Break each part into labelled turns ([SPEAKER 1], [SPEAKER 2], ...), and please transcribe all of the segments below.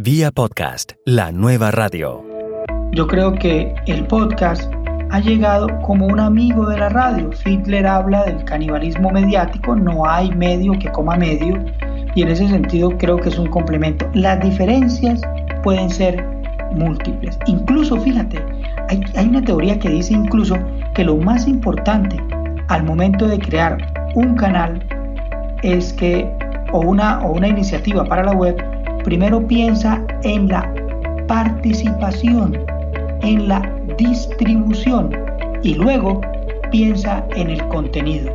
[SPEAKER 1] Vía podcast, la nueva radio.
[SPEAKER 2] Yo creo que el podcast ha llegado como un amigo de la radio. Fitler habla del canibalismo mediático, no hay medio que coma medio y en ese sentido creo que es un complemento. Las diferencias pueden ser múltiples. Incluso, fíjate, hay, hay una teoría que dice incluso que lo más importante al momento de crear un canal es que, o una, o una iniciativa para la web, primero piensa en la participación, en la distribución y luego piensa en el contenido.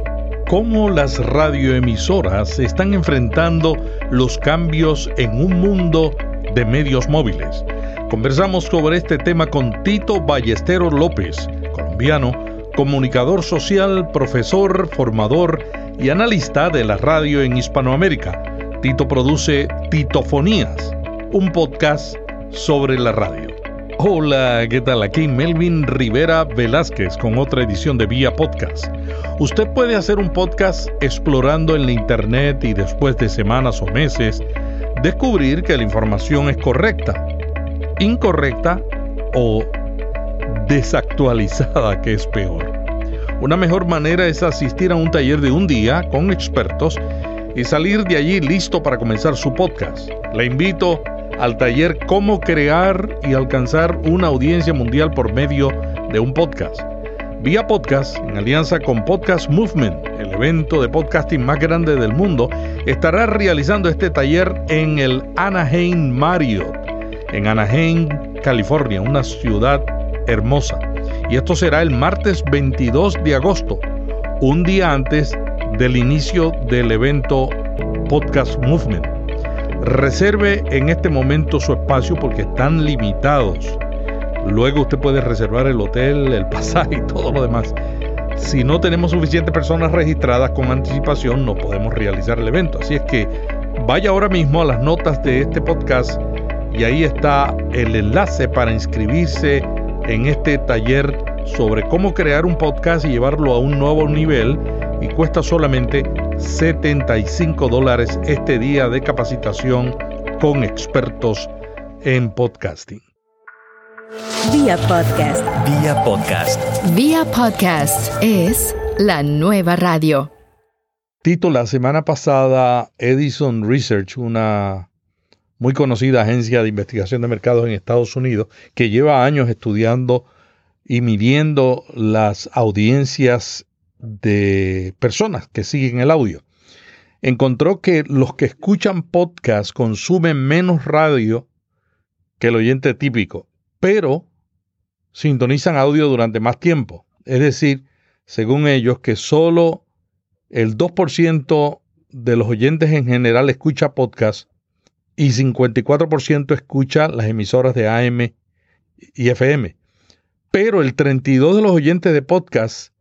[SPEAKER 3] ¿Cómo las radioemisoras están enfrentando los cambios en un mundo de medios móviles? Conversamos sobre este tema con Tito Ballesteros López, colombiano, comunicador social, profesor, formador y analista de la radio en Hispanoamérica. Tito produce Titofonías, un podcast sobre la radio. Hola, ¿qué tal? Aquí Melvin Rivera Velázquez con otra edición de Vía Podcast. Usted puede hacer un podcast explorando en la internet y después de semanas o meses descubrir que la información es correcta, incorrecta o desactualizada, que es peor. Una mejor manera es asistir a un taller de un día con expertos y salir de allí listo para comenzar su podcast. Le invito al taller Cómo crear y alcanzar una audiencia mundial por medio de un podcast. Vía Podcast, en alianza con Podcast Movement, el evento de podcasting más grande del mundo, estará realizando este taller en el Anaheim Marriott, en Anaheim, California, una ciudad hermosa. Y esto será el martes 22 de agosto, un día antes del inicio del evento Podcast Movement. Reserve en este momento su espacio porque están limitados. Luego usted puede reservar el hotel, el pasaje y todo lo demás. Si no tenemos suficientes personas registradas con anticipación, no podemos realizar el evento. Así es que vaya ahora mismo a las notas de este podcast y ahí está el enlace para inscribirse en este taller sobre cómo crear un podcast y llevarlo a un nuevo nivel y cuesta solamente 75 dólares este día de capacitación con expertos en podcasting.
[SPEAKER 4] Vía podcast.
[SPEAKER 1] Vía podcast.
[SPEAKER 4] Vía podcast es la nueva radio.
[SPEAKER 3] Tito, la semana pasada Edison Research, una muy conocida agencia de investigación de mercados en Estados Unidos, que lleva años estudiando y midiendo las audiencias de personas que siguen el audio, encontró que los que escuchan podcast consumen menos radio que el oyente típico, pero sintonizan audio durante más tiempo. Es decir, según ellos, que solo el 2% de los oyentes en general escucha podcast y 54% escucha las emisoras de AM y FM. Pero el 32% de los oyentes de podcast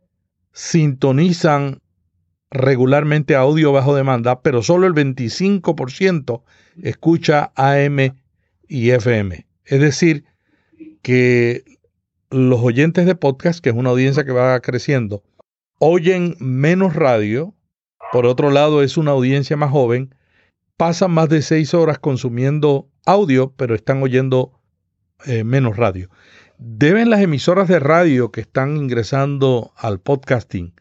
[SPEAKER 3] sintonizan regularmente audio bajo demanda, pero solo el 25% escucha AM y FM. Es decir, que los oyentes de podcast, que es una audiencia que va creciendo, oyen menos radio, por otro lado es una audiencia más joven, pasan más de seis horas consumiendo audio, pero están oyendo eh, menos radio. ¿Deben las emisoras de radio que están ingresando al podcasting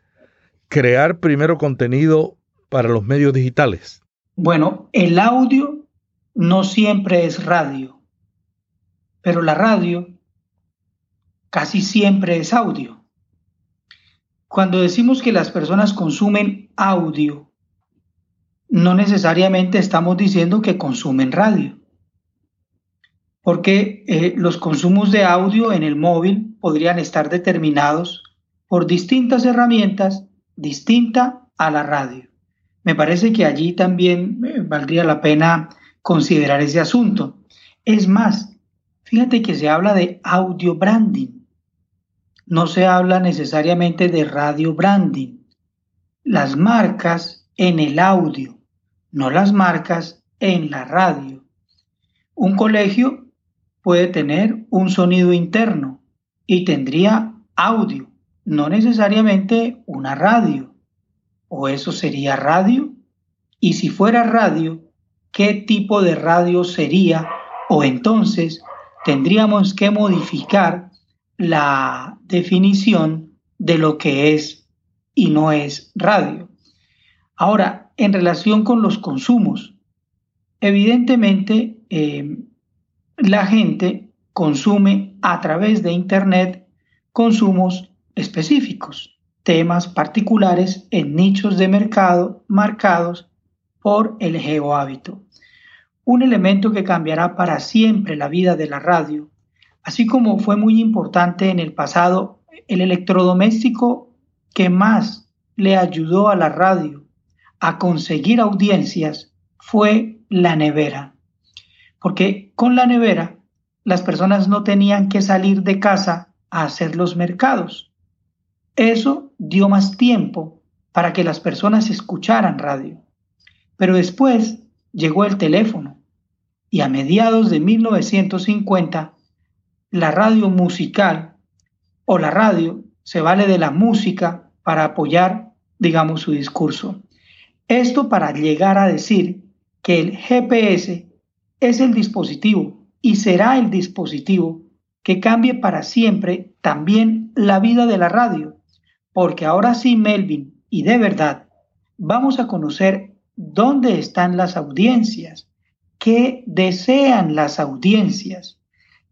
[SPEAKER 3] crear primero contenido para los medios digitales?
[SPEAKER 2] Bueno, el audio no siempre es radio, pero la radio casi siempre es audio. Cuando decimos que las personas consumen audio, no necesariamente estamos diciendo que consumen radio porque eh, los consumos de audio en el móvil podrían estar determinados por distintas herramientas distinta a la radio. Me parece que allí también eh, valdría la pena considerar ese asunto. Es más, fíjate que se habla de audio branding. No se habla necesariamente de radio branding. Las marcas en el audio, no las marcas en la radio. Un colegio puede tener un sonido interno y tendría audio, no necesariamente una radio. ¿O eso sería radio? Y si fuera radio, ¿qué tipo de radio sería o entonces tendríamos que modificar la definición de lo que es y no es radio. Ahora, en relación con los consumos, evidentemente eh, la gente consume a través de Internet consumos específicos, temas particulares en nichos de mercado marcados por el geohábito. Un elemento que cambiará para siempre la vida de la radio, así como fue muy importante en el pasado el electrodoméstico que más le ayudó a la radio a conseguir audiencias fue la nevera. Porque con la nevera las personas no tenían que salir de casa a hacer los mercados. Eso dio más tiempo para que las personas escucharan radio. Pero después llegó el teléfono y a mediados de 1950 la radio musical o la radio se vale de la música para apoyar, digamos, su discurso. Esto para llegar a decir que el GPS es el dispositivo y será el dispositivo que cambie para siempre también la vida de la radio, porque ahora sí, Melvin, y de verdad, vamos a conocer dónde están las audiencias, qué desean las audiencias,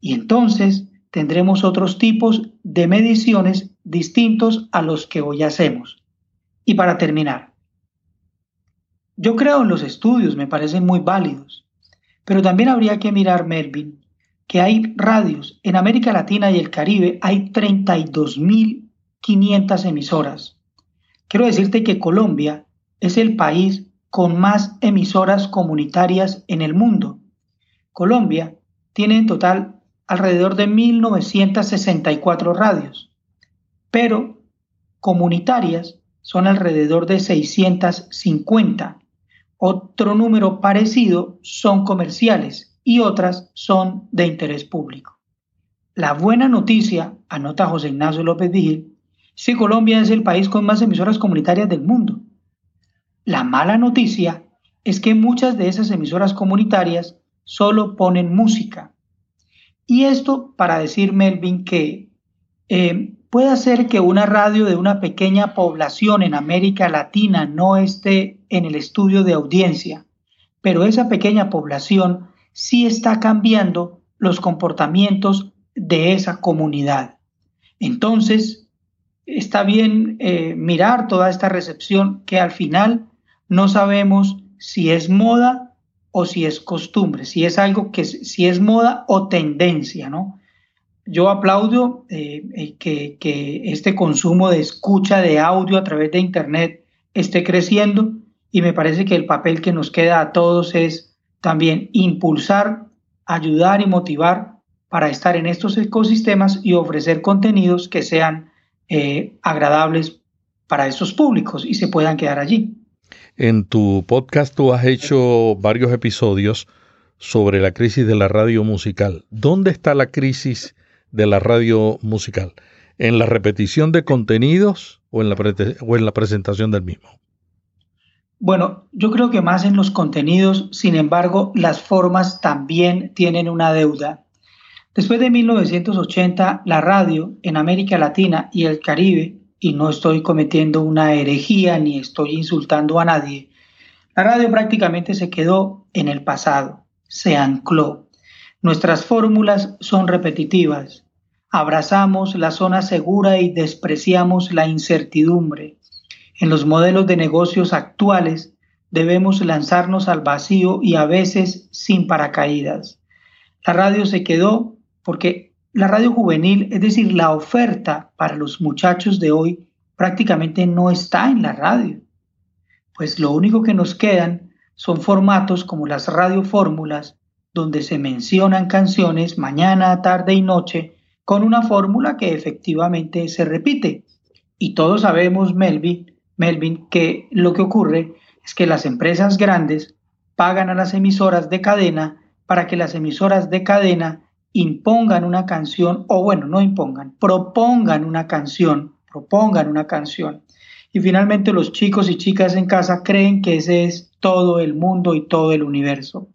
[SPEAKER 2] y entonces tendremos otros tipos de mediciones distintos a los que hoy hacemos. Y para terminar, yo creo en los estudios, me parecen muy válidos, pero también habría que mirar, Melvin, que hay radios en América Latina y el Caribe, hay 32.500 emisoras. Quiero decirte que Colombia es el país con más emisoras comunitarias en el mundo. Colombia tiene en total alrededor de 1.964 radios, pero comunitarias son alrededor de 650 otro número parecido son comerciales y otras son de interés público. La buena noticia, anota José Ignacio López Vigil, es que Colombia es el país con más emisoras comunitarias del mundo. La mala noticia es que muchas de esas emisoras comunitarias solo ponen música. Y esto para decir, Melvin, que eh, puede ser que una radio de una pequeña población en América Latina no esté en el estudio de audiencia, pero esa pequeña población sí está cambiando los comportamientos de esa comunidad. Entonces, está bien eh, mirar toda esta recepción que al final no sabemos si es moda o si es costumbre, si es algo que si es moda o tendencia, ¿no? yo aplaudo eh, eh, que, que, este consumo de escucha de audio a través de Internet esté creciendo y me parece que el papel que nos queda a todos es también impulsar, ayudar y motivar para estar en estos ecosistemas y ofrecer contenidos que sean eh, agradables para estos públicos y se puedan quedar allí.
[SPEAKER 3] En tu podcast tú has hecho varios episodios sobre la crisis de la radio musical. ¿Dónde está la crisis de la radio musical? ¿En la repetición de contenidos o en la, o en la presentación del mismo?
[SPEAKER 2] Bueno, yo creo que más en los contenidos, sin embargo, las formas también tienen una deuda. Después de 1980, la radio en América Latina y el Caribe, y no estoy cometiendo una herejía ni estoy insultando a nadie, la radio prácticamente se quedó en el pasado, se ancló. Nuestras fórmulas son repetitivas. Abrazamos la zona segura y despreciamos la incertidumbre. En los modelos de negocios actuales debemos lanzarnos al vacío y a veces sin paracaídas. La radio se quedó porque la radio juvenil, es decir, la oferta para los muchachos de hoy, prácticamente no está en la radio. Pues lo único que nos quedan son formatos como las radiofórmulas donde se mencionan canciones mañana, tarde y noche con una fórmula que efectivamente se repite. Y todos sabemos, Melvin, Melvin, que lo que ocurre es que las empresas grandes pagan a las emisoras de cadena para que las emisoras de cadena impongan una canción, o bueno, no impongan, propongan una canción, propongan una canción. Y finalmente los chicos y chicas en casa creen que ese es todo el mundo y todo el universo.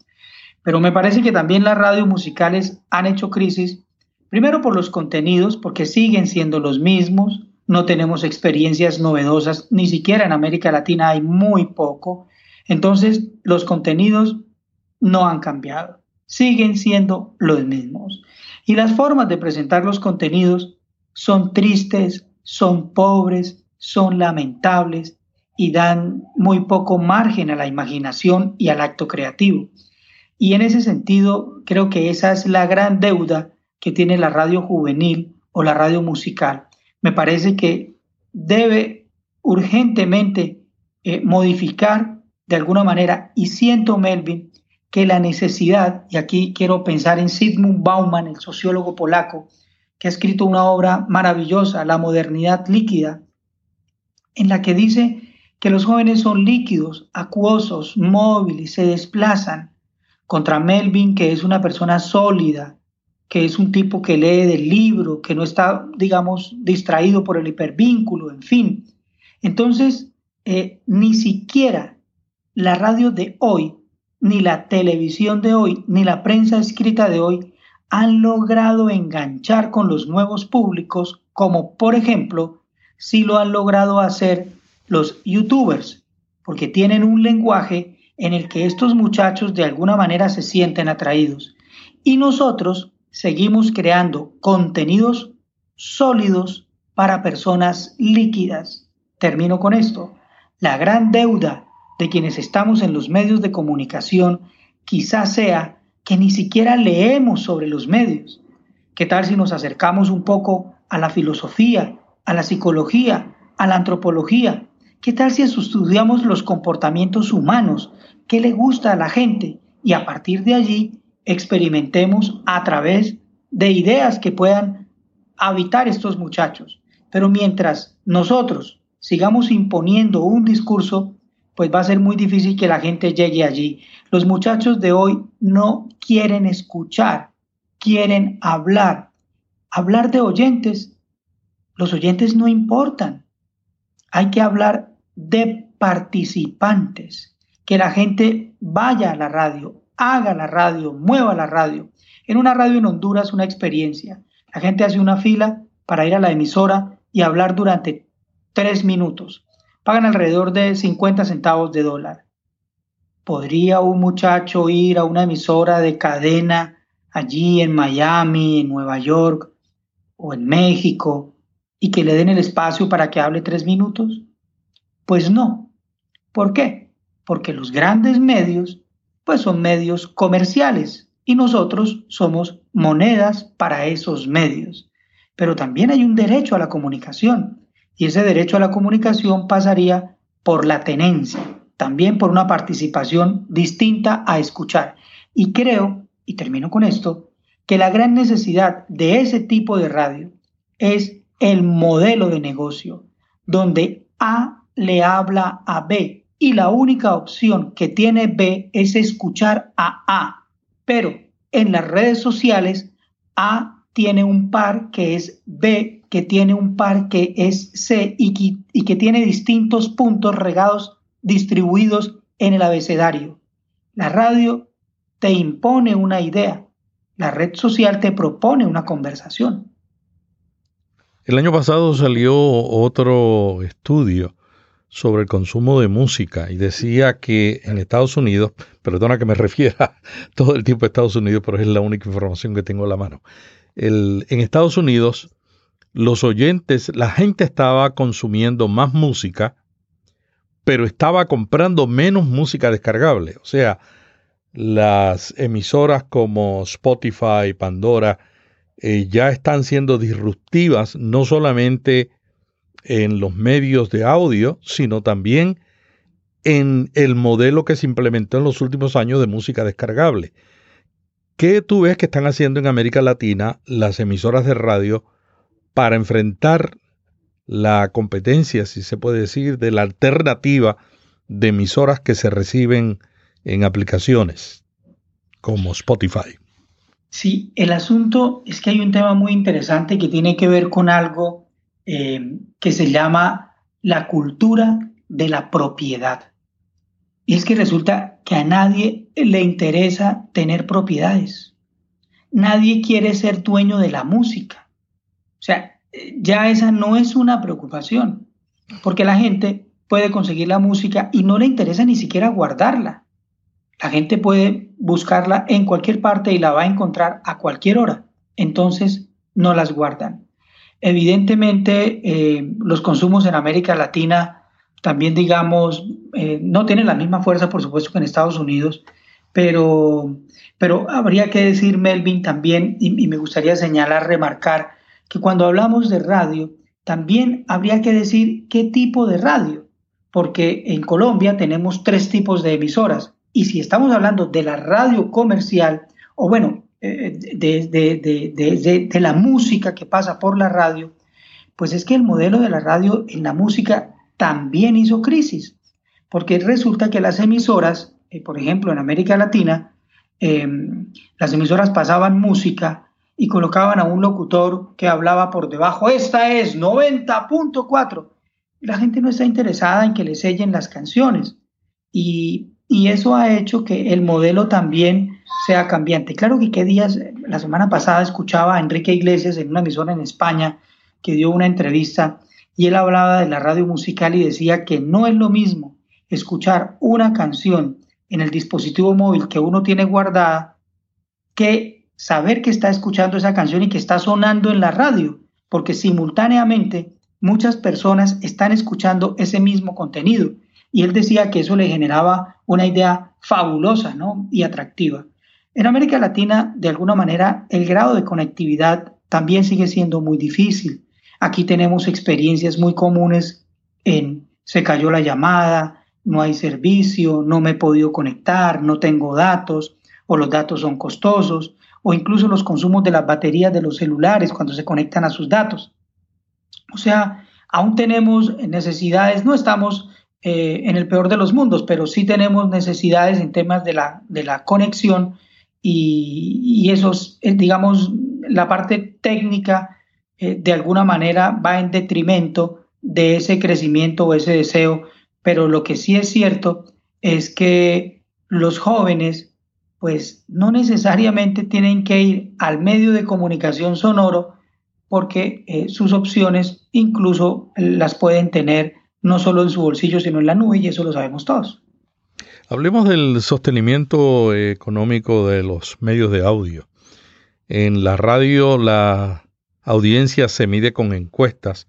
[SPEAKER 2] Pero me parece que también las radios musicales han hecho crisis, primero por los contenidos, porque siguen siendo los mismos, no tenemos experiencias novedosas, ni siquiera en América Latina hay muy poco. Entonces, los contenidos no han cambiado, siguen siendo los mismos. Y las formas de presentar los contenidos son tristes, son pobres, son lamentables y dan muy poco margen a la imaginación y al acto creativo. Y en ese sentido, creo que esa es la gran deuda que tiene la radio juvenil o la radio musical. Me parece que debe urgentemente eh, modificar de alguna manera, y siento, Melvin, que la necesidad, y aquí quiero pensar en Sigmund Bauman, el sociólogo polaco, que ha escrito una obra maravillosa, La modernidad líquida, en la que dice que los jóvenes son líquidos, acuosos, móviles, se desplazan, contra Melvin, que es una persona sólida, que es un tipo que lee del libro, que no está, digamos, distraído por el hipervínculo, en fin. Entonces, eh, ni siquiera la radio de hoy, ni la televisión de hoy, ni la prensa escrita de hoy han logrado enganchar con los nuevos públicos, como por ejemplo, si lo han logrado hacer los youtubers, porque tienen un lenguaje en el que estos muchachos de alguna manera se sienten atraídos. Y nosotros seguimos creando contenidos sólidos para personas líquidas. Termino con esto. La gran deuda de quienes estamos en los medios de comunicación quizás sea que ni siquiera leemos sobre los medios. ¿Qué tal si nos acercamos un poco a la filosofía, a la psicología, a la antropología? ¿Qué tal si estudiamos los comportamientos humanos, qué le gusta a la gente y a partir de allí experimentemos a través de ideas que puedan habitar estos muchachos. Pero mientras nosotros sigamos imponiendo un discurso, pues va a ser muy difícil que la gente llegue allí. Los muchachos de hoy no quieren escuchar, quieren hablar. Hablar de oyentes, los oyentes no importan. Hay que hablar de participantes que la gente vaya a la radio, haga la radio, mueva la radio. En una radio en Honduras, una experiencia. La gente hace una fila para ir a la emisora y hablar durante tres minutos. Pagan alrededor de 50 centavos de dólar. ¿Podría un muchacho ir a una emisora de cadena allí en Miami, en Nueva York o en México y que le den el espacio para que hable tres minutos? Pues no. ¿Por qué? porque los grandes medios pues son medios comerciales y nosotros somos monedas para esos medios. Pero también hay un derecho a la comunicación y ese derecho a la comunicación pasaría por la tenencia, también por una participación distinta a escuchar. Y creo, y termino con esto, que la gran necesidad de ese tipo de radio es el modelo de negocio, donde A le habla a B y la única opción que tiene B es escuchar a A. Pero en las redes sociales, A tiene un par que es B, que tiene un par que es C y que, y que tiene distintos puntos regados distribuidos en el abecedario. La radio te impone una idea, la red social te propone una conversación.
[SPEAKER 3] El año pasado salió otro estudio sobre el consumo de música y decía que en Estados Unidos, perdona que me refiera todo el tiempo a Estados Unidos, pero es la única información que tengo a la mano. En Estados Unidos, los oyentes, la gente estaba consumiendo más música, pero estaba comprando menos música descargable. O sea, las emisoras como Spotify, Pandora, eh, ya están siendo disruptivas, no solamente en los medios de audio, sino también en el modelo que se implementó en los últimos años de música descargable. ¿Qué tú ves que están haciendo en América Latina las emisoras de radio para enfrentar la competencia, si se puede decir, de la alternativa de emisoras que se reciben en aplicaciones como Spotify?
[SPEAKER 2] Sí, el asunto es que hay un tema muy interesante que tiene que ver con algo eh, que se llama la cultura de la propiedad. Y es que resulta que a nadie le interesa tener propiedades. Nadie quiere ser dueño de la música. O sea, ya esa no es una preocupación, porque la gente puede conseguir la música y no le interesa ni siquiera guardarla. La gente puede buscarla en cualquier parte y la va a encontrar a cualquier hora. Entonces, no las guardan. Evidentemente, eh, los consumos en América Latina también, digamos, eh, no tienen la misma fuerza, por supuesto, que en Estados Unidos, pero, pero habría que decir, Melvin, también, y, y me gustaría señalar, remarcar, que cuando hablamos de radio, también habría que decir qué tipo de radio, porque en Colombia tenemos tres tipos de emisoras, y si estamos hablando de la radio comercial, o bueno, de, la música que pasa por la radio, pues es que el modelo de la radio en la música también hizo crisis, porque resulta que las emisoras, eh, por ejemplo en América Latina, em, las emisoras pasaban música y colocaban a un locutor que hablaba por debajo, esta es 90.4. La gente no está interesada en que le sellen las canciones. Y eso ha hecho que el modelo también sea cambiante. Claro que qué días, la semana pasada escuchaba a Enrique Iglesias en una emisora en España que dio una entrevista y él hablaba de la radio musical y decía que no es lo mismo escuchar una canción en el dispositivo móvil que uno tiene guardada que saber que está escuchando esa canción y que está sonando en la radio, porque simultáneamente muchas personas están escuchando ese mismo contenido y él decía que eso le generaba una idea fabulosa ¿no? y atractiva. En América Latina, de alguna manera, el grado de conectividad también sigue siendo muy difícil. Aquí tenemos experiencias muy comunes en se cayó la llamada, no hay servicio, no me he podido conectar, no tengo datos, o los datos son costosos, o incluso los consumos de las baterías de los celulares cuando se conectan a sus datos. O sea, aún tenemos necesidades, no estamos eh, en el peor de los mundos, pero sí tenemos necesidades en temas de la, de la conexión y, eso, es, eh, digamos, la parte técnica eh, de alguna manera va en detrimento de ese crecimiento o ese deseo, pero lo que sí es cierto es que los jóvenes pues no necesariamente tienen que ir al medio de comunicación sonoro porque sus opciones incluso las pueden tener no solo en su bolsillo, sino en la nube, y eso lo sabemos todos.
[SPEAKER 3] Hablemos del sostenimiento económico de los medios de audio. En la radio la audiencia se mide con encuestas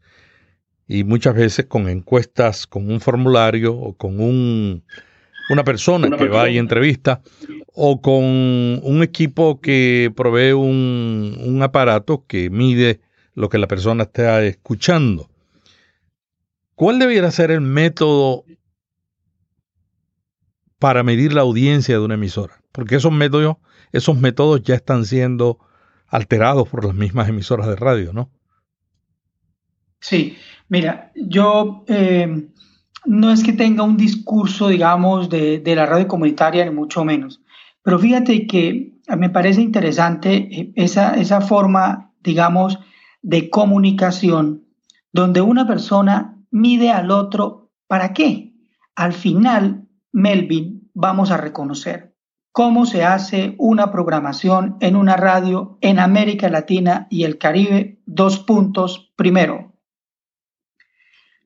[SPEAKER 3] y muchas veces con encuestas con un formulario o con un, una persona que va y entrevista o con un equipo que provee un, un aparato que mide lo que la persona está escuchando. ¿Cuál debiera ser el método para medir la audiencia de una emisora? Porque esos métodos, esos métodos ya están siendo alterados por las mismas emisoras de radio, ¿no?
[SPEAKER 2] Sí, mira, yo eh, no es que tenga un discurso, digamos, de, la radio comunitaria, ni mucho menos, pero fíjate que me parece interesante eh, esa, esa forma, digamos, de comunicación donde una persona mide al otro, ¿para qué? Al final, Melvin, vamos a reconocer cómo se hace una programación en una radio en América Latina y el Caribe. Dos puntos. Primero,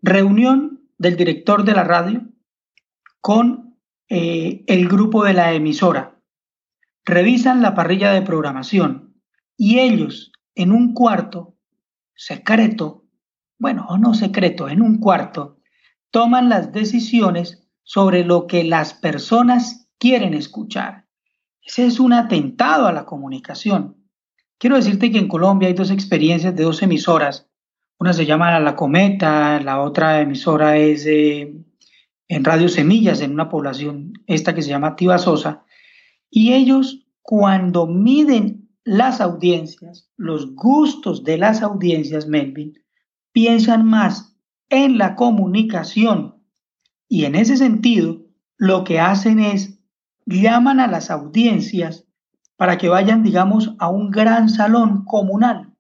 [SPEAKER 2] reunión del director de la radio con eh, el grupo de la emisora. Revisan la parrilla de programación y ellos en un cuarto secreto bueno, o no secreto, en un cuarto, toman las decisiones sobre lo que las personas quieren escuchar. Ese es un atentado a la comunicación. Quiero decirte que en Colombia hay dos experiencias de dos emisoras. Una se llama La Cometa, la otra emisora es en Radio Semillas, en una población, esta que se llama Sosa. Y ellos, cuando miden las audiencias, los gustos de las audiencias, Melvin, piensan más en la comunicación y en ese sentido lo que hacen es llaman a las audiencias para que vayan, digamos, a un gran salón comunal.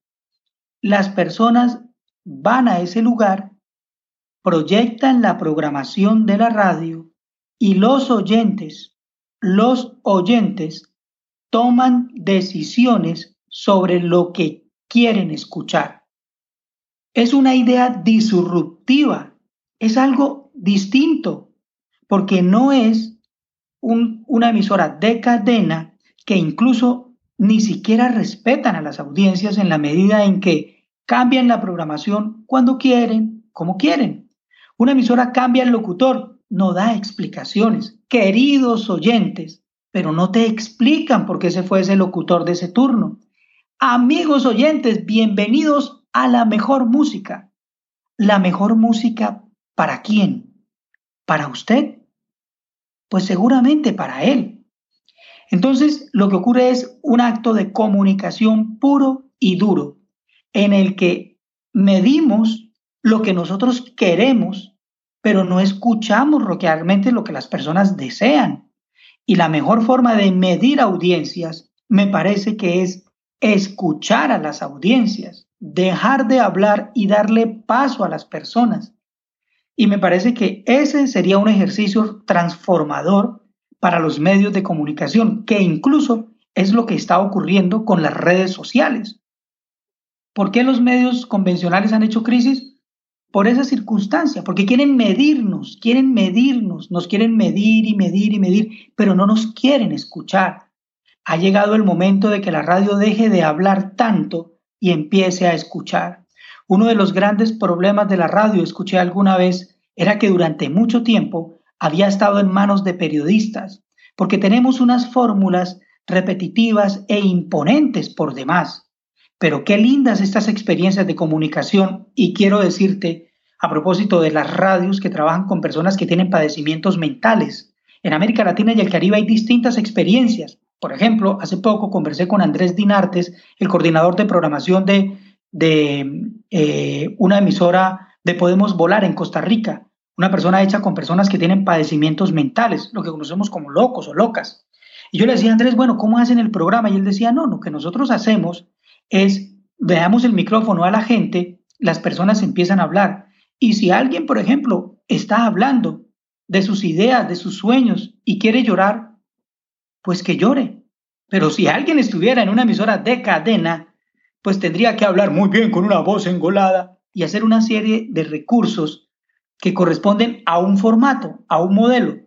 [SPEAKER 2] Las personas van a ese lugar, proyectan la programación de la radio y los oyentes los oyentes toman decisiones sobre lo que quieren escuchar. Es una idea disruptiva, es algo distinto, porque no es una emisora de cadena que incluso ni siquiera respetan a las audiencias en la medida en que cambian la programación cuando quieren, como quieren. Una emisora cambia el locutor, no da explicaciones. Queridos oyentes, pero no te explican por qué se fue ese locutor de ese turno. Amigos oyentes, bienvenidos a la mejor música. ¿La mejor música para quién? ¿Para usted? Pues seguramente para él. Entonces, lo que ocurre es un acto de comunicación puro y duro, en el que medimos lo que nosotros queremos, pero no escuchamos realmente lo que las personas desean. Y la mejor forma de medir audiencias me parece que es escuchar a las audiencias, dejar de hablar y darle paso a las personas. Y me parece que ese sería un ejercicio transformador para los medios de comunicación, que incluso es lo que está ocurriendo con las redes sociales. ¿Por qué los medios convencionales han hecho crisis? Por esa circunstancia, porque quieren medirnos, quieren medirnos, nos quieren medir y medir y medir, pero no nos quieren escuchar. Ha llegado el momento de que la radio deje de hablar tanto y empiece a escuchar. Uno de los grandes problemas de la radio, escuché alguna vez, era que durante mucho tiempo había estado en manos de periodistas, porque tenemos unas fórmulas repetitivas e imponentes por demás. Pero qué lindas estas experiencias de comunicación y quiero decirte, a propósito de las radios que trabajan con personas que tienen padecimientos mentales. En América Latina y el Caribe hay distintas experiencias. Por ejemplo, hace poco conversé con Andrés Dinartes, el coordinador de programación de de eh, una emisora de Podemos Volar en Costa Rica, una persona hecha con personas que tienen padecimientos mentales, lo que conocemos como locos o locas. Y yo le decía Andrés, bueno, ¿cómo hacen el programa? Y él decía, no, lo que nosotros hacemos es, veamos el micrófono a la gente, las personas empiezan a hablar. Y si alguien, por ejemplo, está hablando de sus ideas, de sus sueños y quiere llorar, pues que llore. Pero si alguien estuviera en una emisora de cadena, pues tendría que hablar muy bien con una voz engolada y hacer una serie de recursos que corresponden a un formato, a un modelo.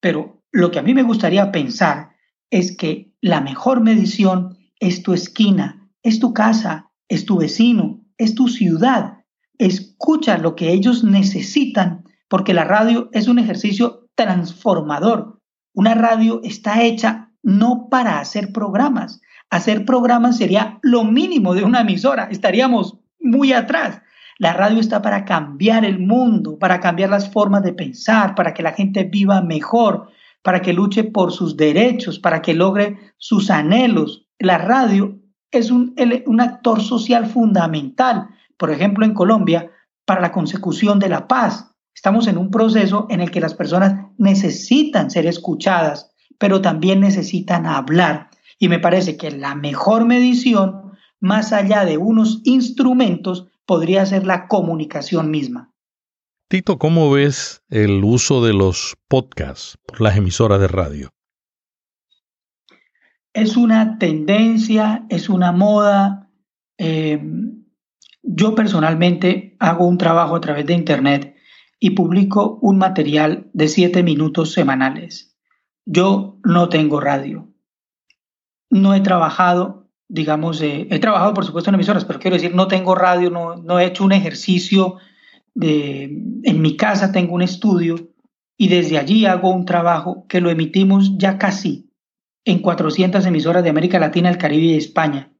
[SPEAKER 2] Pero lo que a mí me gustaría pensar es que la mejor medición es tu esquina, es tu casa, es tu vecino, es tu ciudad. Escucha lo que ellos necesitan porque la radio es un ejercicio transformador. Una radio está hecha no para hacer programas, hacer programas sería lo mínimo de una emisora, estaríamos muy atrás. La radio está para cambiar el mundo, para cambiar las formas de pensar, para que la gente viva mejor, para que luche por sus derechos, para que logre sus anhelos. La radio es un, actor social fundamental, por ejemplo, en Colombia, para la consecución de la paz. Estamos en un proceso en el que las personas necesitan ser escuchadas, pero también necesitan hablar. Y me parece que la mejor medición, más allá de unos instrumentos, podría ser la comunicación misma.
[SPEAKER 3] Tito, ¿cómo ves el uso de los podcasts por las emisoras de radio?
[SPEAKER 2] Es una tendencia, es una moda. Eh, yo personalmente hago un trabajo a través de Internet y publico un material de siete minutos semanales. Yo no tengo radio no he trabajado, digamos, eh, he trabajado por supuesto en emisoras, pero quiero decir, no tengo radio, no, no he hecho un ejercicio de, en mi casa tengo un estudio y desde allí hago un trabajo que lo emitimos ya casi en 400 emisoras de América Latina, el Caribe y España.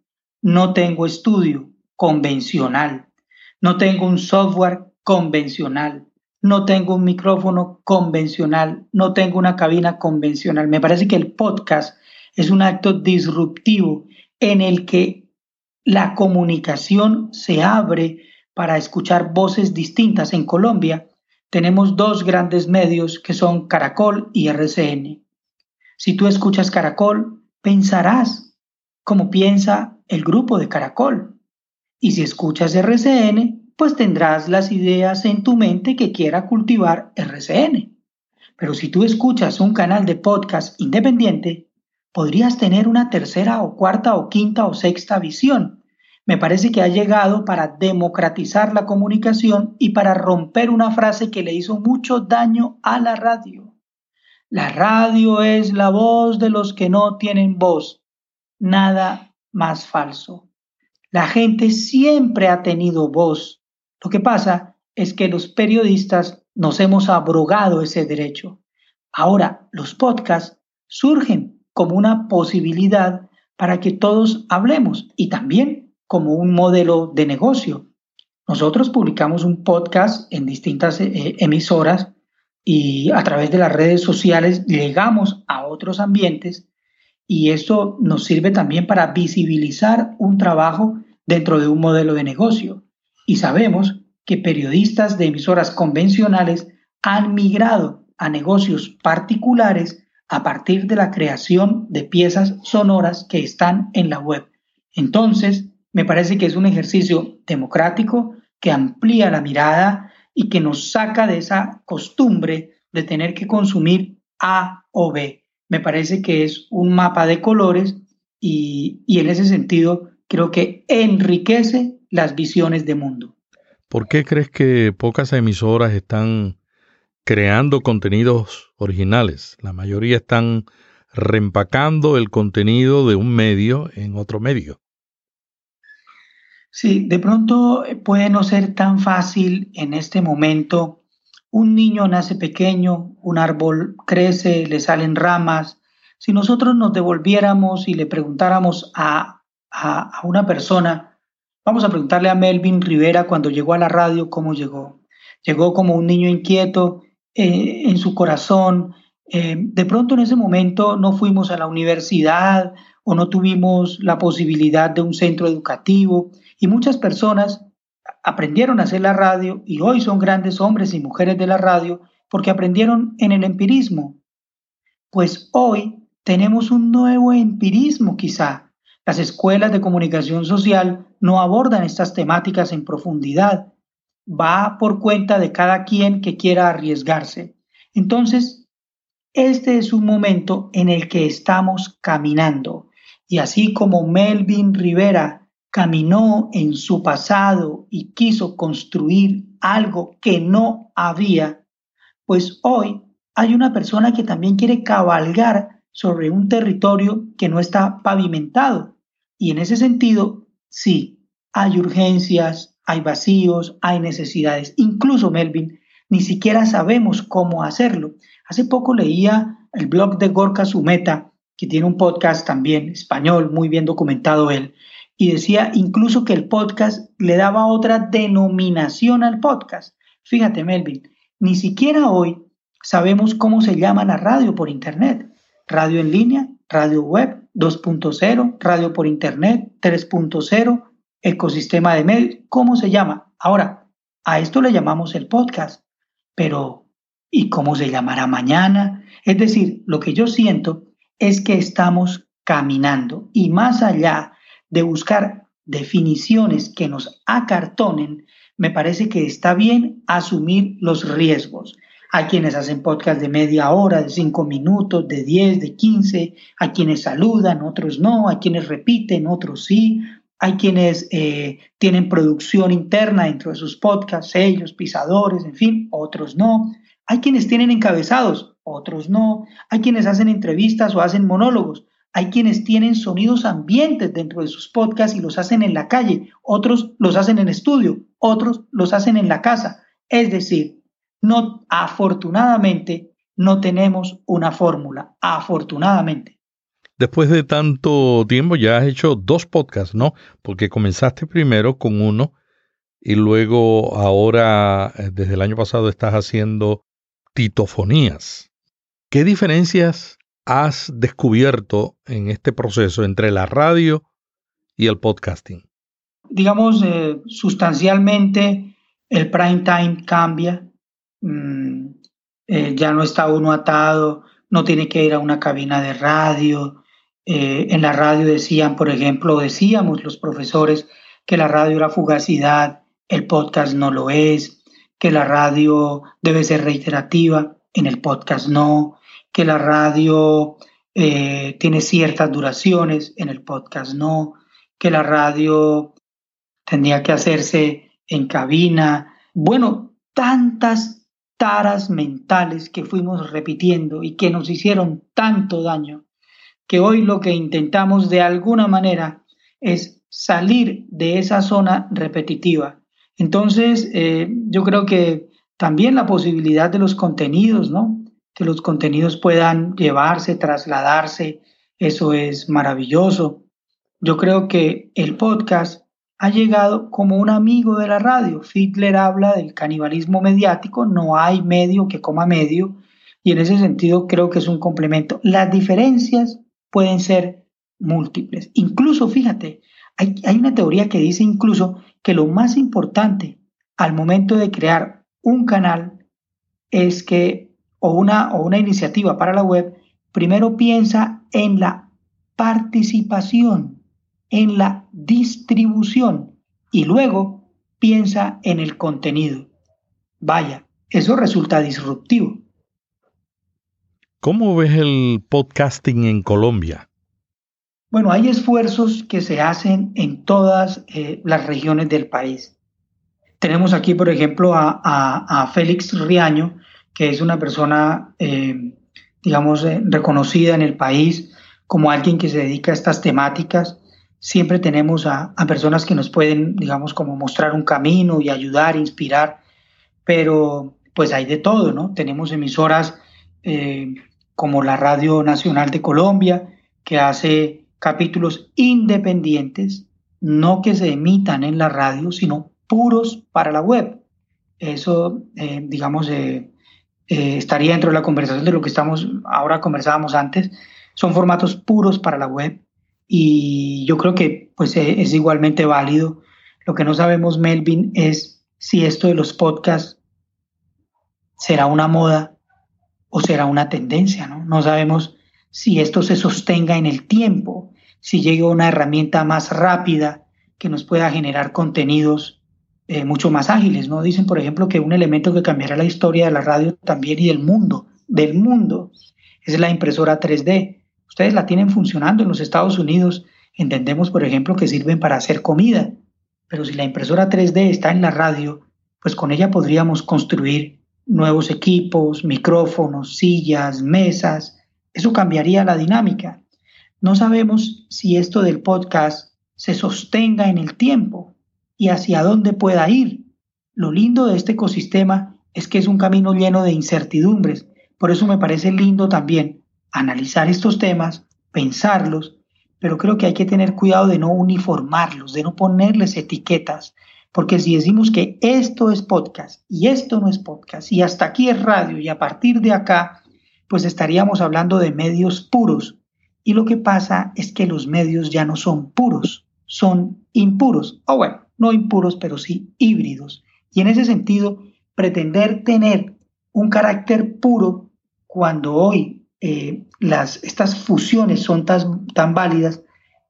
[SPEAKER 2] No tengo estudio convencional, no tengo un software convencional, no tengo un micrófono convencional, no tengo una cabina convencional. Me parece que el podcast es un acto disruptivo en el que la comunicación se abre para escuchar voces distintas. En Colombia tenemos dos grandes medios que son Caracol y RCN. Si tú escuchas Caracol, pensarás como piensa el grupo de Caracol. Y si escuchas RCN, pues tendrás las ideas en tu mente que quiera cultivar RCN. Pero si tú escuchas un canal de podcast independiente, podrías tener una tercera o cuarta o quinta o sexta visión. Me parece que ha llegado para democratizar la comunicación y para romper una frase que le hizo mucho daño a la radio. La radio es la voz de los que no tienen voz. Nada más falso. La gente siempre ha tenido voz. Lo que pasa es que los periodistas nos hemos abrogado ese derecho. Ahora los podcasts surgen como una posibilidad para que todos hablemos y también como un modelo de negocio. Nosotros publicamos un podcast en distintas eh, emisoras y a través de las redes sociales llegamos a otros ambientes y esto nos sirve también para visibilizar un trabajo dentro de un modelo de negocio. Y sabemos que periodistas de emisoras convencionales han migrado a negocios particulares a partir de la creación de piezas sonoras que están en la web. Entonces, me parece que es un ejercicio democrático que amplía la mirada y que nos saca de esa costumbre de tener que consumir A o B. Me parece que es un mapa de colores y, y en ese sentido creo que enriquece las visiones de mundo.
[SPEAKER 3] ¿Por qué crees que pocas emisoras están creando contenidos originales? La mayoría están reempacando el contenido de un medio en otro medio.
[SPEAKER 2] Sí, de pronto puede no ser tan fácil en este momento. Un niño nace pequeño, un árbol crece, le salen ramas. Si nosotros nos devolviéramos y le preguntáramos a, a, a una persona, Vamos a preguntarle a Melvin Rivera cuando llegó a la radio cómo llegó. Llegó como un niño inquieto eh, en su corazón. Eh, de pronto en ese momento no fuimos a la universidad o no tuvimos la posibilidad de un centro educativo y muchas personas aprendieron a hacer la radio y hoy son grandes hombres y mujeres de la radio porque aprendieron en el empirismo. Pues hoy tenemos un nuevo empirismo quizá las escuelas de comunicación social no abordan estas temáticas en profundidad. Va por cuenta de cada quien que quiera arriesgarse. Entonces, este es un momento en el que estamos caminando. Y así como Melvin Rivera caminó en su pasado y quiso construir algo que no había, pues hoy hay una persona que también quiere cabalgar sobre un territorio que no está pavimentado y en ese sentido, sí, hay urgencias, hay vacíos, hay necesidades. Incluso, Melvin, ni siquiera sabemos cómo hacerlo. Hace poco leía el blog de Gorka Sumeta, que tiene un podcast también español, muy bien documentado él, y decía incluso que el podcast le daba otra denominación al podcast. Fíjate, Melvin, ni siquiera hoy sabemos cómo se llama la radio por Internet. Radio en línea, radio web, 2.0, radio por Internet, 3.0, ecosistema de medios, ¿cómo se llama? Ahora, a esto le llamamos el podcast, pero ¿y cómo se llamará mañana? Es decir, lo que yo siento es que estamos caminando y más allá de buscar definiciones que nos acartonen, me parece que está bien asumir los riesgos. Hay quienes hacen podcast de media hora, de cinco minutos, de diez, de quince. Hay quienes saludan, otros no. Hay quienes repiten, otros sí. Hay quienes eh, tienen producción interna dentro de sus podcasts, ellos, pisadores, en fin, otros no. Hay quienes tienen encabezados, otros no. Hay quienes hacen entrevistas o hacen monólogos. Hay quienes tienen sonidos ambientes dentro de sus podcasts y los hacen en la calle. Otros los hacen en estudio. Otros los hacen en la casa. Es decir, no, afortunadamente, no tenemos una fórmula, afortunadamente.
[SPEAKER 3] Después de tanto tiempo ya has hecho dos podcasts, ¿no? Porque comenzaste primero con uno y luego ahora, eh, desde el año pasado, estás haciendo titofonías. ¿Qué diferencias has descubierto en este proceso entre la radio y el podcasting?
[SPEAKER 2] Digamos, eh, sustancialmente el prime time cambia. Mm, eh, ya no está uno atado, no tiene que ir a una cabina de radio. Eh, en la radio decían, por ejemplo, decíamos los profesores que la radio era fugacidad, el podcast no lo es, que la radio debe ser reiterativa. en el podcast no, que la radio eh, tiene ciertas duraciones, en el podcast no, que la radio tendría que hacerse en cabina. Bueno, tantas taras mentales que fuimos repitiendo y que nos hicieron tanto daño, que hoy lo que intentamos de alguna manera es salir de esa zona repetitiva. Entonces, eh, yo creo que también la posibilidad de los contenidos, ¿no? Que los contenidos puedan llevarse, trasladarse, eso es maravilloso. Yo creo que el podcast ha llegado como un amigo de la radio. Fiedler habla del canibalismo mediático, no hay medio que coma medio, y en ese sentido creo que es un complemento. Las diferencias pueden ser múltiples. Incluso, fíjate, hay, una teoría que dice incluso que lo más importante al momento de crear un canal es que, o una, o una iniciativa para la web, primero piensa en la participación en la distribución y luego piensa en el contenido. Vaya, eso resulta disruptivo.
[SPEAKER 3] ¿Cómo ves el podcasting en Colombia?
[SPEAKER 2] Bueno, hay esfuerzos que se hacen en todas eh, las regiones del país. Tenemos aquí, por ejemplo, a, Félix Riaño, que es una persona, eh, digamos, eh, reconocida en el país como alguien que se dedica a estas temáticas siempre tenemos a, personas que nos pueden, digamos, como mostrar un camino y ayudar, inspirar, pero pues hay de todo, ¿no? Tenemos emisoras eh, como la Radio Nacional de Colombia, que hace capítulos independientes, no que se emitan en la radio, sino puros para la web. Eso, eh, digamos, eh, estaría dentro de la conversación de lo que estamos, ahora conversábamos antes, son formatos puros para la web y yo creo que pues e, es igualmente válido. Lo que no sabemos, Melvin, es si esto de los podcasts será una moda o será una tendencia, ¿no? No sabemos si esto se sostenga en el tiempo, si llegue una herramienta más rápida que nos pueda generar contenidos eh, mucho más ágiles, ¿no? Dicen, por ejemplo, que un elemento que cambiará la historia de la radio también y del mundo, del mundo, es la impresora 3D. Ustedes la tienen funcionando en los Estados Unidos. Entendemos, por ejemplo, que sirven para hacer comida. Pero si la impresora 3D está en la radio, pues con ella podríamos construir nuevos equipos, micrófonos, sillas, mesas. Eso cambiaría la dinámica. No sabemos si esto del podcast se sostenga en el tiempo y hacia dónde pueda ir. Lo lindo de este ecosistema es que es un camino lleno de incertidumbres. Por eso me parece lindo también analizar estos temas, pensarlos, pero creo que hay que tener cuidado de no uniformarlos, de no ponerles etiquetas, porque si decimos que esto es podcast y esto no es podcast y hasta aquí es radio y a partir de acá, pues estaríamos hablando de medios puros. Y lo que pasa es que los medios ya no son puros, son impuros. O bueno, no impuros, pero sí híbridos. Y en ese sentido, pretender tener un carácter puro cuando hoy eh, las, estas fusiones son tan, tan válidas,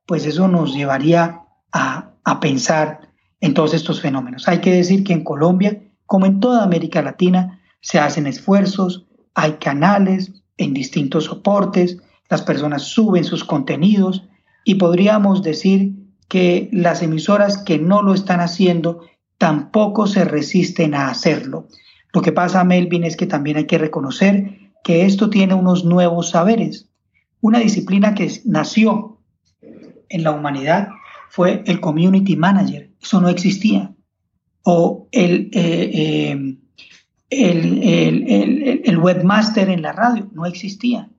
[SPEAKER 2] pues eso nos llevaría a, a pensar en todos estos fenómenos. Hay que decir que en Colombia, como en toda América Latina, se hacen esfuerzos, hay canales en distintos soportes, las personas suben sus contenidos y podríamos decir que las emisoras que no lo están haciendo tampoco se resisten a hacerlo. Lo que pasa, Melvin, es que también hay que reconocer que esto tiene unos nuevos saberes. Una disciplina que nació en la humanidad fue el community manager. Eso no existía. O el, eh, eh, el, el, webmaster en la radio. No existía.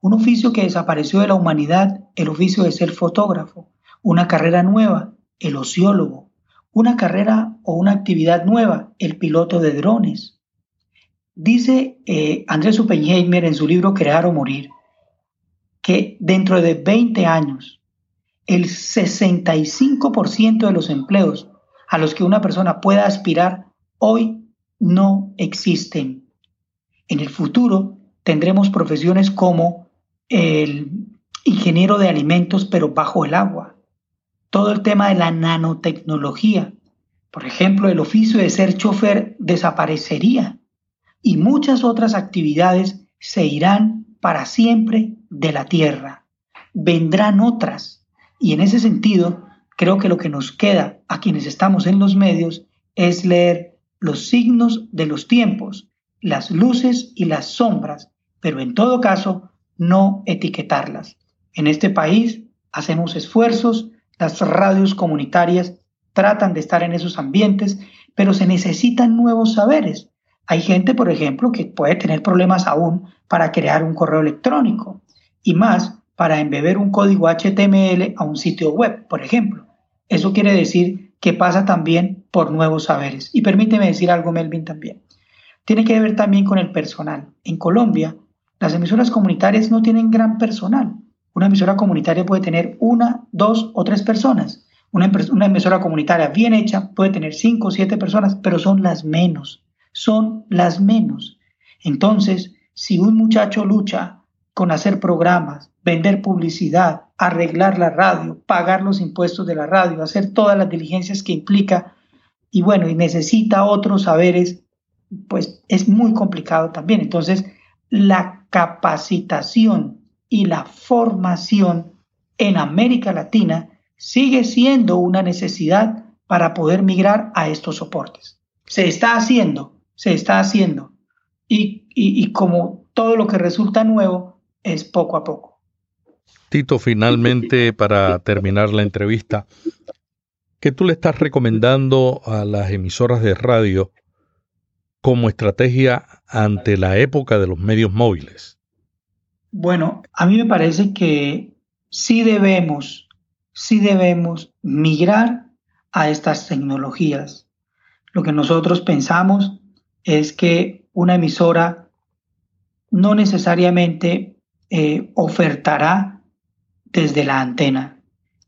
[SPEAKER 2] Un oficio que desapareció de la humanidad, el oficio de ser fotógrafo. Una carrera nueva, el ociólogo. Una carrera o una actividad nueva, el piloto de drones Dice eh, Andrés Oppenheimer en su libro Crear o Morir que dentro de 20 años el 65% de los empleos a los que una persona pueda aspirar hoy no existen. En el futuro tendremos profesiones como el ingeniero de alimentos pero bajo el agua, todo el tema de la nanotecnología. Por ejemplo, el oficio de ser chofer desaparecería y muchas otras actividades se irán para siempre de la tierra. Vendrán otras. Y en ese sentido, creo que lo que nos queda a quienes estamos en los medios es leer los signos de los tiempos, las luces y las sombras, pero en todo caso no etiquetarlas. En este país hacemos esfuerzos, las radios comunitarias tratan de estar en esos ambientes, pero se necesitan nuevos saberes. Hay gente, por ejemplo, que puede tener problemas aún para crear un correo electrónico y más para embeber un código HTML a un sitio web, por ejemplo. Eso quiere decir que pasa también por nuevos saberes. Y permíteme decir algo, Melvin, también. Tiene que ver también con el personal. En Colombia, las emisoras comunitarias no tienen gran personal. Una emisora comunitaria puede tener una, dos o tres personas. Una, emisora comunitaria bien hecha puede tener cinco o siete personas, pero son las menos son las menos. Entonces, si un muchacho lucha con hacer programas, vender publicidad, arreglar la radio, pagar los impuestos de la radio, hacer todas las diligencias que implica, y bueno, y necesita otros saberes, pues es muy complicado también. Entonces, la capacitación y la formación en América Latina sigue siendo una necesidad para poder migrar a estos soportes. Se está haciendo, se está haciendo. Y, como todo lo que resulta nuevo es poco a poco.
[SPEAKER 3] Tito, finalmente, para terminar la entrevista, ¿qué tú le estás recomendando a las emisoras de radio como estrategia ante la época de los medios móviles?
[SPEAKER 2] Bueno, a mí me parece que sí debemos, sí debemos migrar a estas tecnologías. Lo que nosotros pensamos es que una emisora no necesariamente eh, ofertará desde la antena.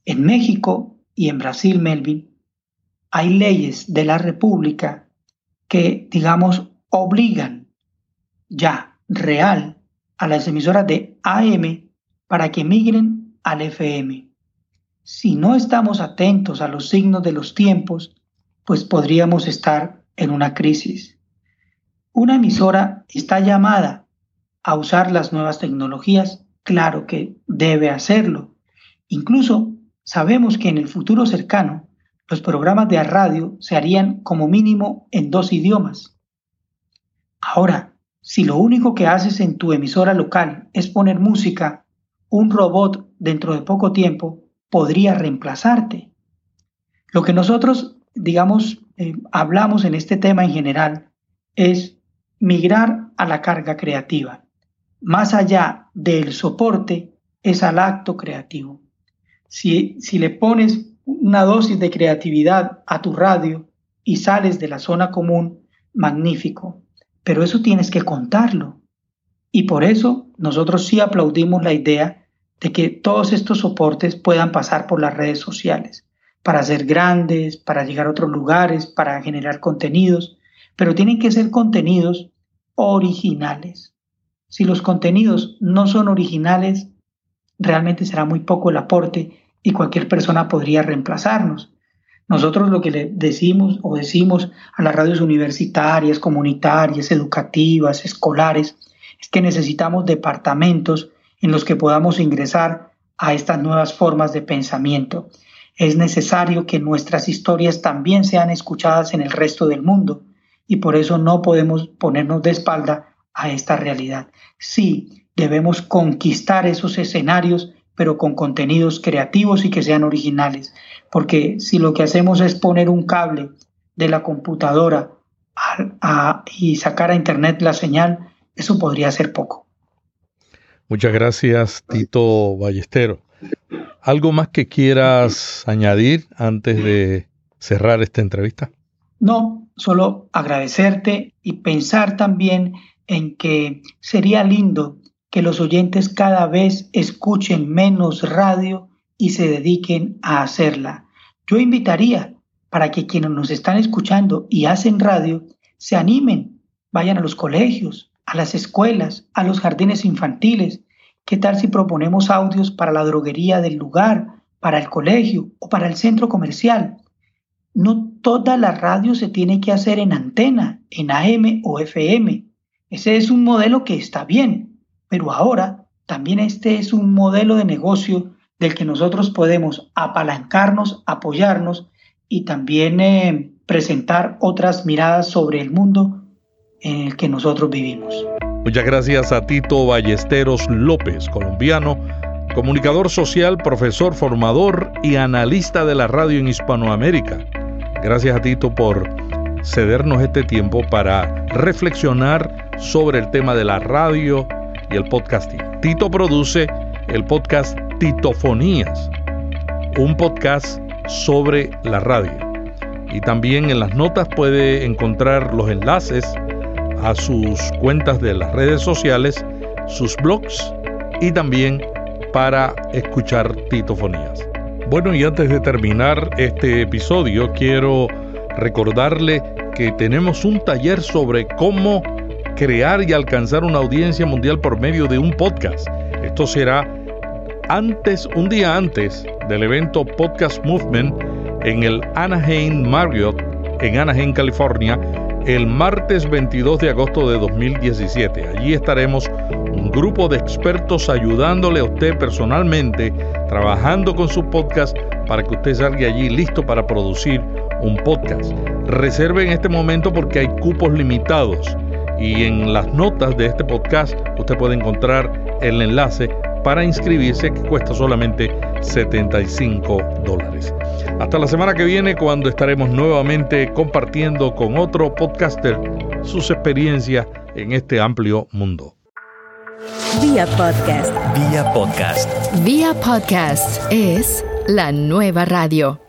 [SPEAKER 2] En México y en Brasil, Melvin, hay leyes de la República que, digamos, obligan ya real a las emisoras de AM para que migren al FM. Si no estamos atentos a los signos de los tiempos, pues podríamos estar en una crisis. ¿Una emisora está llamada a usar las nuevas tecnologías? Claro que debe hacerlo. Incluso sabemos que en el futuro cercano los programas de radio se harían como mínimo en dos idiomas. Ahora, si lo único que haces en tu emisora local es poner música, un robot dentro de poco tiempo podría reemplazarte. Lo que nosotros, digamos, eh, hablamos en este tema en general es migrar a la carga creativa. Más allá del soporte es al acto creativo. Si, si le pones una dosis de creatividad a tu radio y sales de la zona común, magnífico. Pero eso tienes que contarlo. Y por eso nosotros sí aplaudimos la idea de que todos estos soportes puedan pasar por las redes sociales, para ser grandes, para llegar a otros lugares, para generar contenidos, pero tienen que ser contenidos originales. Si los contenidos no son originales, realmente será muy poco el aporte y cualquier persona podría reemplazarnos. Nosotros lo que le decimos o decimos a las radios universitarias, comunitarias, educativas, escolares, es que necesitamos departamentos en los que podamos ingresar a estas nuevas formas de pensamiento. Es necesario que nuestras historias también sean escuchadas en el resto del mundo y por eso no podemos ponernos de espalda a esta realidad. Sí, debemos conquistar esos escenarios, pero con contenidos creativos y que sean originales, porque si lo que hacemos es poner un cable de la computadora y sacar a internet la señal, eso podría ser poco.
[SPEAKER 3] Muchas gracias, Tito Ballestero. ¿Algo más que quieras añadir antes de cerrar esta entrevista?
[SPEAKER 2] No, solo agradecerte y pensar también en que sería lindo que los oyentes cada vez escuchen menos radio y se dediquen a hacerla. Yo invitaría para que quienes nos están escuchando y hacen radio se animen, vayan a los colegios, a las escuelas, a los jardines infantiles. ¿Qué tal si proponemos audios para la droguería del lugar, para el colegio o para el centro comercial? No toda la radio se tiene que hacer en antena, en AM o FM. Ese es un modelo que está bien, pero ahora también este es un modelo de negocio del que nosotros podemos apalancarnos, apoyarnos y también eh, presentar otras miradas sobre el mundo en el que nosotros vivimos.
[SPEAKER 3] Muchas gracias a Tito Ballesteros López, colombiano, comunicador social, profesor, formador y analista de la radio en Hispanoamérica. Gracias a Tito por cedernos este tiempo para reflexionar sobre el tema de la radio y el podcasting. Tito produce el podcast Titofonías, un podcast sobre la radio. Y también en las notas puede encontrar los enlaces a sus cuentas de las redes sociales, sus blogs y también para escuchar titofonías. Bueno, y antes de terminar este episodio, quiero recordarle que tenemos un taller sobre cómo crear y alcanzar una audiencia mundial por medio de un podcast. Esto será antes, un día antes del evento Podcast Movement en el Anaheim Marriott en Anaheim, California, el martes 22 de agosto de 2017. Allí estaremos un grupo de expertos ayudándole a usted personalmente, trabajando con su podcast para que usted salga allí listo para producir un podcast. Reserve en este momento porque hay cupos limitados y en las notas de este podcast usted puede encontrar el enlace para inscribirse que cuesta solamente 75 dólares. Hasta la semana que viene cuando estaremos nuevamente compartiendo con otro podcaster sus experiencias en este amplio mundo.
[SPEAKER 1] Vía podcast. Vía podcast.
[SPEAKER 4] Vía podcast es la nueva radio.